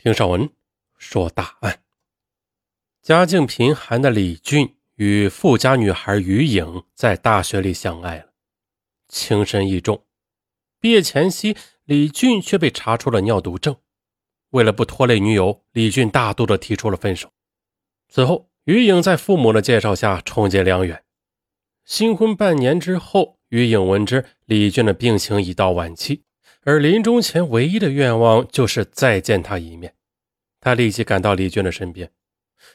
听上文说大案。家境贫寒的李俊与富家女孩于颖在大学里相爱了，情深意重。毕业前夕，李俊却被查出了尿毒症。为了不拖累女友，李俊大度的提出了分手。此后，于颖在父母的介绍下重结良缘。新婚半年之后，于颖闻知李俊的病情已到晚期。而临终前唯一的愿望就是再见他一面，她立即赶到李俊的身边，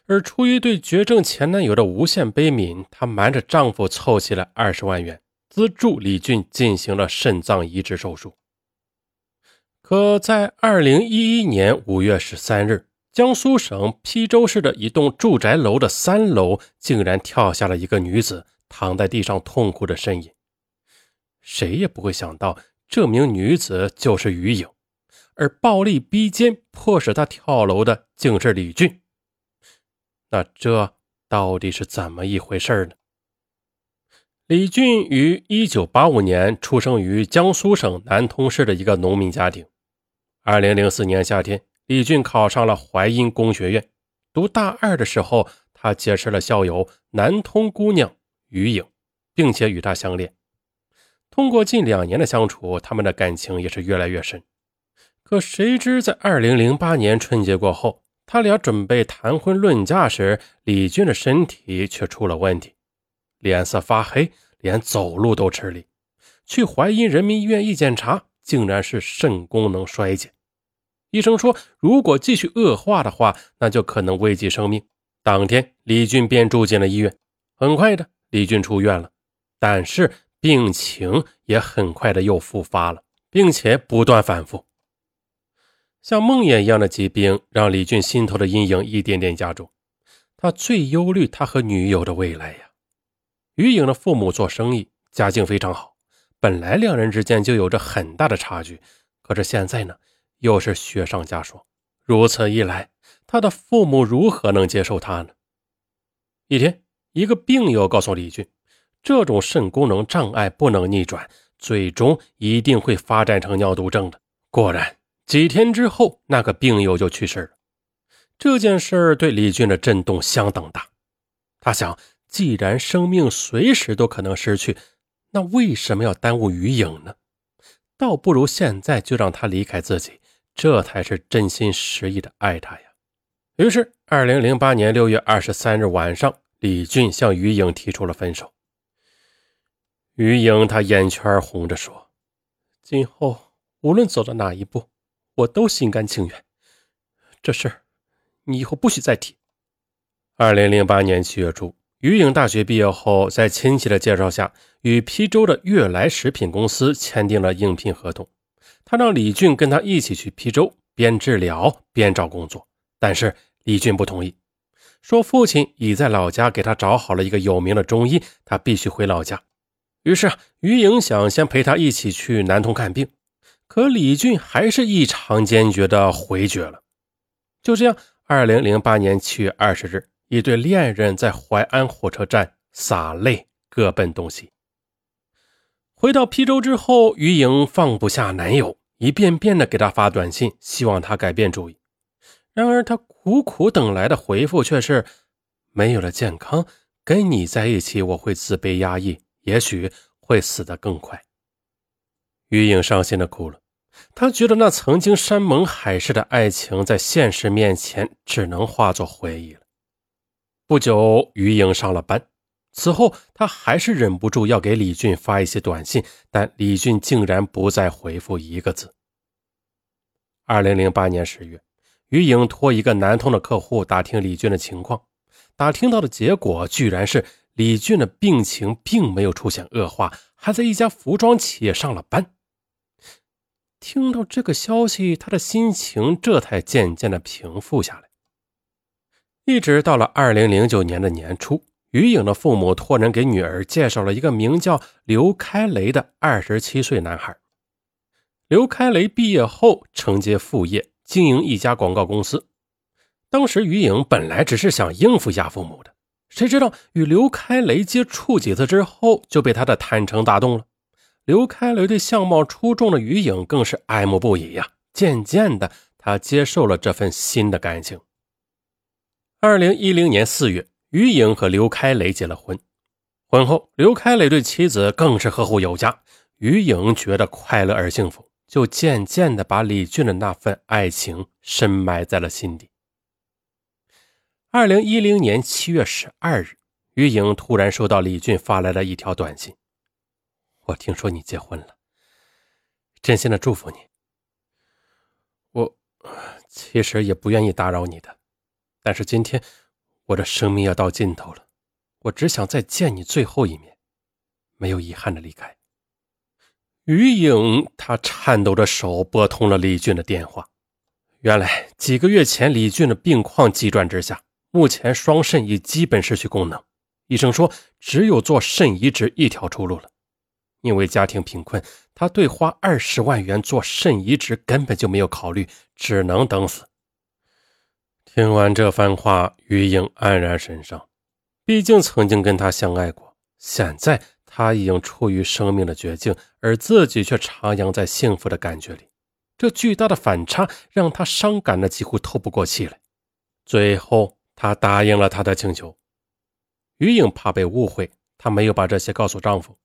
而出于对绝症前男友的无限悲悯，她瞒着丈夫凑齐了二十万元，资助李俊进行了肾脏移植手术。可在二零一一年五月十三日，江苏省邳州市的一栋住宅楼的三楼竟然跳下了一个女子躺在地上痛哭的身影，谁也不会想到。这名女子就是于颖，而暴力逼奸、迫使她跳楼的竟是李俊。那这到底是怎么一回事呢？李俊于一九八五年出生于江苏省南通市的一个农民家庭。二零零四年夏天，李俊考上了淮阴工学院。读大二的时候，他结识了校友南通姑娘于颖，并且与她相恋。通过近两年的相处，他们的感情也是越来越深。可谁知，在二零零八年春节过后，他俩准备谈婚论嫁时，李俊的身体却出了问题，脸色发黑，连走路都吃力。去淮阴人民医院一检查，竟然是肾功能衰竭。医生说，如果继续恶化的话，那就可能危及生命。当天，李俊便住进了医院。很快的，李俊出院了，但是。病情也很快的又复发了，并且不断反复，像梦魇一样的疾病让李俊心头的阴影一点点加重。他最忧虑他和女友的未来呀。于颖的父母做生意，家境非常好，本来两人之间就有着很大的差距，可是现在呢，又是雪上加霜。如此一来，他的父母如何能接受他呢？一天，一个病友告诉李俊。这种肾功能障碍不能逆转，最终一定会发展成尿毒症的。果然，几天之后，那个病友就去世了。这件事对李俊的震动相当大。他想，既然生命随时都可能失去，那为什么要耽误于颖呢？倒不如现在就让他离开自己，这才是真心实意的爱他呀。于是，二零零八年六月二十三日晚上，李俊向于颖提出了分手。于颖，她眼圈红着说：“今后无论走到哪一步，我都心甘情愿。这事儿，你以后不许再提。”二零零八年七月初，于颖大学毕业后，在亲戚的介绍下，与邳州的悦来食品公司签订了应聘合同。他让李俊跟他一起去邳州，边治疗边找工作。但是李俊不同意，说父亲已在老家给他找好了一个有名的中医，他必须回老家。于是，于颖想先陪他一起去南通看病，可李俊还是异常坚决的回绝了。就这样，二零零八年七月二十日，一对恋人在淮安火车站洒泪，各奔东西。回到邳州之后，于颖放不下男友，一遍遍的给他发短信，希望他改变主意。然而，他苦苦等来的回复却是：没有了健康，跟你在一起，我会自卑压抑。也许会死得更快。于颖伤心的哭了，她觉得那曾经山盟海誓的爱情，在现实面前只能化作回忆了。不久，于颖上了班，此后她还是忍不住要给李俊发一些短信，但李俊竟然不再回复一个字。二零零八年十月，于颖托一个南通的客户打听李俊的情况，打听到的结果居然是。李俊的病情并没有出现恶化，还在一家服装企业上了班。听到这个消息，他的心情这才渐渐的平复下来。一直到了二零零九年的年初，于颖的父母托人给女儿介绍了一个名叫刘开雷的二十七岁男孩。刘开雷毕业后承接副业，经营一家广告公司。当时于颖本来只是想应付一下父母的。谁知道与刘开雷接触几次之后，就被他的坦诚打动了。刘开雷对相貌出众的于颖更是爱慕不已呀。渐渐的，他接受了这份新的感情。二零一零年四月，于颖和刘开磊结了婚。婚后，刘开磊对妻子更是呵护有加。于颖觉得快乐而幸福，就渐渐的把李俊的那份爱情深埋在了心底。二零一零年七月十二日，于颖突然收到李俊发来的一条短信：“我听说你结婚了，真心的祝福你。我其实也不愿意打扰你的，但是今天我的生命要到尽头了，我只想再见你最后一面，没有遗憾的离开。”于颖，她颤抖着手拨通了李俊的电话。原来几个月前，李俊的病况急转直下，目前双肾已基本失去功能。医生说，只有做肾移植一条出路了。因为家庭贫困，他对花二十万元做肾移植根本就没有考虑，只能等死。听完这番话，于英黯然神伤。毕竟曾经跟他相爱过，现在。他已经处于生命的绝境，而自己却徜徉在幸福的感觉里。这巨大的反差让他伤感的几乎透不过气来。最后，他答应了他的请求。于颖怕被误会，她没有把这些告诉丈夫。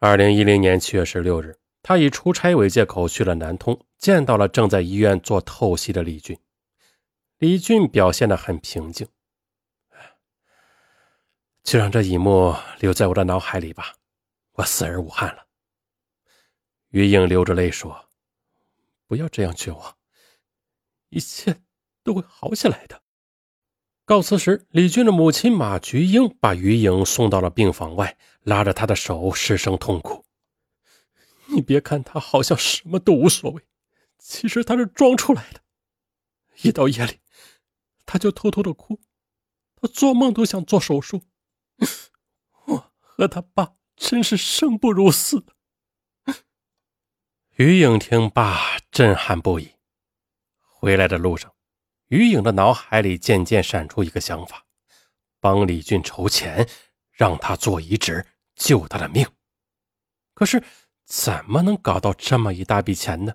二零一零年七月十六日，她以出差为借口去了南通，见到了正在医院做透析的李俊。李俊表现得很平静。就让这一幕留在我的脑海里吧，我死而无憾了。于颖流着泪说：“不要这样绝望，一切都会好起来的。”告辞时，李俊的母亲马菊英把于颖送到了病房外，拉着她的手失声痛哭：“你别看他好像什么都无所谓，其实他是装出来的。一到夜里，他就偷偷的哭，他做梦都想做手术。”我和他爸真是生不如死。于颖听罢，震撼不已。回来的路上，于颖的脑海里渐渐闪出一个想法：帮李俊筹钱，让他做移植，救他的命。可是，怎么能搞到这么一大笔钱呢？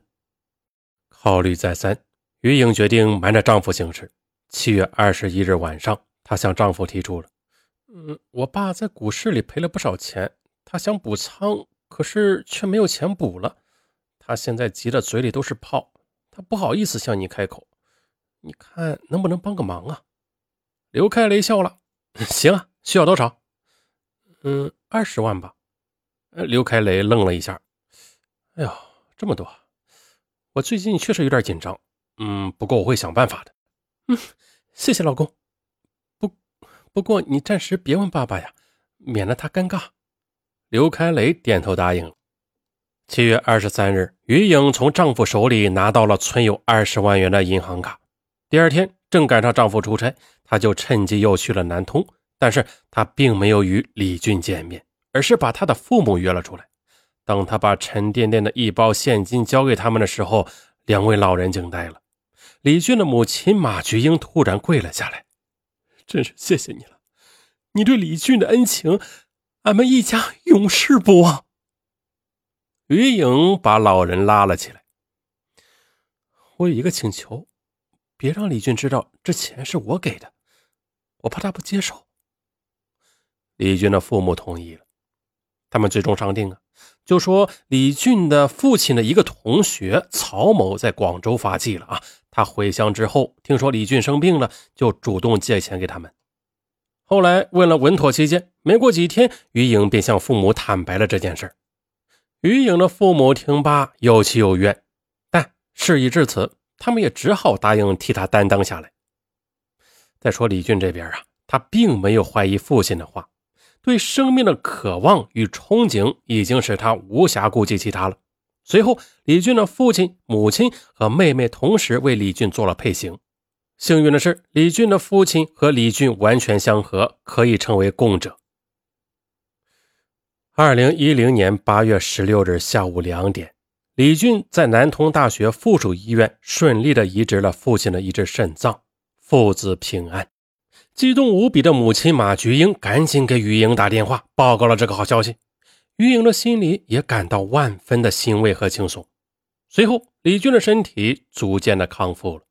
考虑再三，于颖决定瞒着丈夫行事。七月二十一日晚上，她向丈夫提出了。嗯，我爸在股市里赔了不少钱，他想补仓，可是却没有钱补了。他现在急得嘴里都是泡，他不好意思向你开口。你看能不能帮个忙啊？刘开雷笑了，行啊，需要多少？嗯，二十万吧。刘开雷愣了一下，哎呦，这么多，我最近确实有点紧张。嗯，不过我会想办法的。嗯，谢谢老公。不不过你暂时别问爸爸呀，免得他尴尬。刘开雷点头答应。七月二十三日，于颖从丈夫手里拿到了存有二十万元的银行卡。第二天，正赶上丈夫出差，她就趁机又去了南通。但是她并没有与李俊见面，而是把他的父母约了出来。当她把沉甸甸的一包现金交给他们的时候，两位老人惊呆了。李俊的母亲马菊英突然跪了下来。真是谢谢你了，你对李俊的恩情，俺们一家永世不忘。于颖把老人拉了起来。我有一个请求，别让李俊知道这钱是我给的，我怕他不接受。李俊的父母同意了，他们最终商定啊，就说李俊的父亲的一个同学曹某在广州发迹了啊。他回乡之后，听说李俊生病了，就主动借钱给他们。后来为了稳妥起见，没过几天，于颖便向父母坦白了这件事。于颖的父母听罢，又气又怨，但事已至此，他们也只好答应替他担当下来。再说李俊这边啊，他并没有怀疑父亲的话，对生命的渴望与憧憬已经使他无暇顾及其他了。随后，李俊的父亲、母亲和妹妹同时为李俊做了配型。幸运的是，李俊的父亲和李俊完全相合，可以称为共者。二零一零年八月十六日下午两点，李俊在南通大学附属医院顺利的移植了父亲的一只肾脏，父子平安。激动无比的母亲马菊英赶紧给于英打电话，报告了这个好消息。于颖的心里也感到万分的欣慰和轻松。随后，李俊的身体逐渐的康复了。